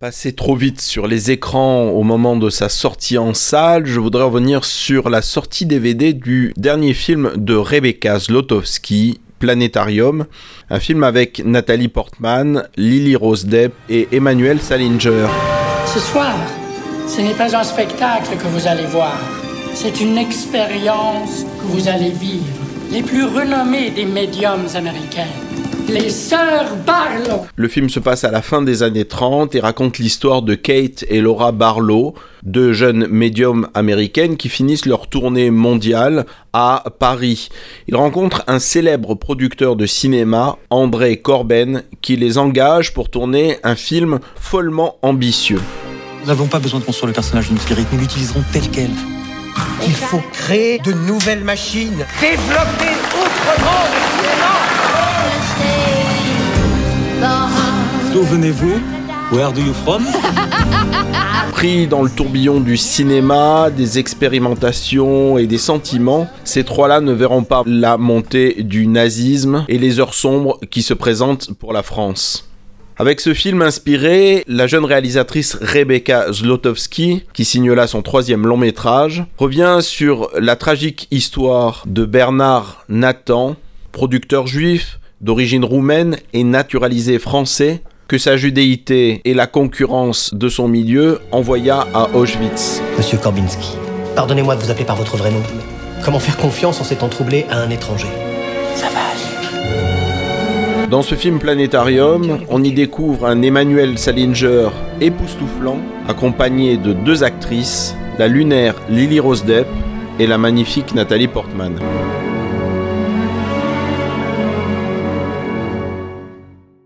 Passé trop vite sur les écrans au moment de sa sortie en salle, je voudrais revenir sur la sortie DVD du dernier film de Rebecca Zlotowski, Planétarium, un film avec Nathalie Portman, Lily Rose Depp et Emmanuel Salinger. Ce soir, ce n'est pas un spectacle que vous allez voir, c'est une expérience que vous allez vivre. Les plus renommés des médiums américains les sœurs Barlow. Le film se passe à la fin des années 30 et raconte l'histoire de Kate et Laura Barlow, deux jeunes médiums américaines qui finissent leur tournée mondiale à Paris. Ils rencontrent un célèbre producteur de cinéma, André Corben, qui les engage pour tourner un film follement ambitieux. Nous n'avons pas besoin de construire le personnage d'une spirit, nous l'utiliserons tel quel. Il faut créer de nouvelles machines, développer autrement le venez-vous? Where do you from? Pris dans le tourbillon du cinéma, des expérimentations et des sentiments, ces trois-là ne verront pas la montée du nazisme et les heures sombres qui se présentent pour la France. Avec ce film inspiré, la jeune réalisatrice Rebecca Zlotowski, qui signe là son troisième long métrage, revient sur la tragique histoire de Bernard Nathan, producteur juif d'origine roumaine et naturalisé français, que sa judéité et la concurrence de son milieu envoya à Auschwitz. Monsieur Korbinski, pardonnez-moi de vous appeler par votre vrai nom. Comment faire confiance en s'étant troublé à un étranger? Ça va aller. Dans ce film Planétarium, on y découvre un Emmanuel Salinger époustouflant, accompagné de deux actrices, la lunaire Lily Rose Depp et la magnifique Nathalie Portman.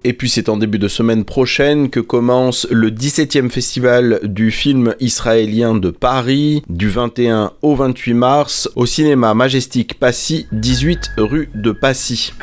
Et puis c'est en début de semaine prochaine que commence le 17e festival du film israélien de Paris, du 21 au 28 mars, au cinéma Majestic Passy, 18 rue de Passy.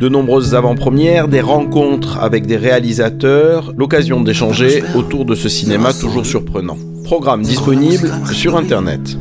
De nombreuses avant-premières, des rencontres avec des réalisateurs, l'occasion d'échanger autour de ce cinéma toujours surprenant. Programme disponible sur Internet.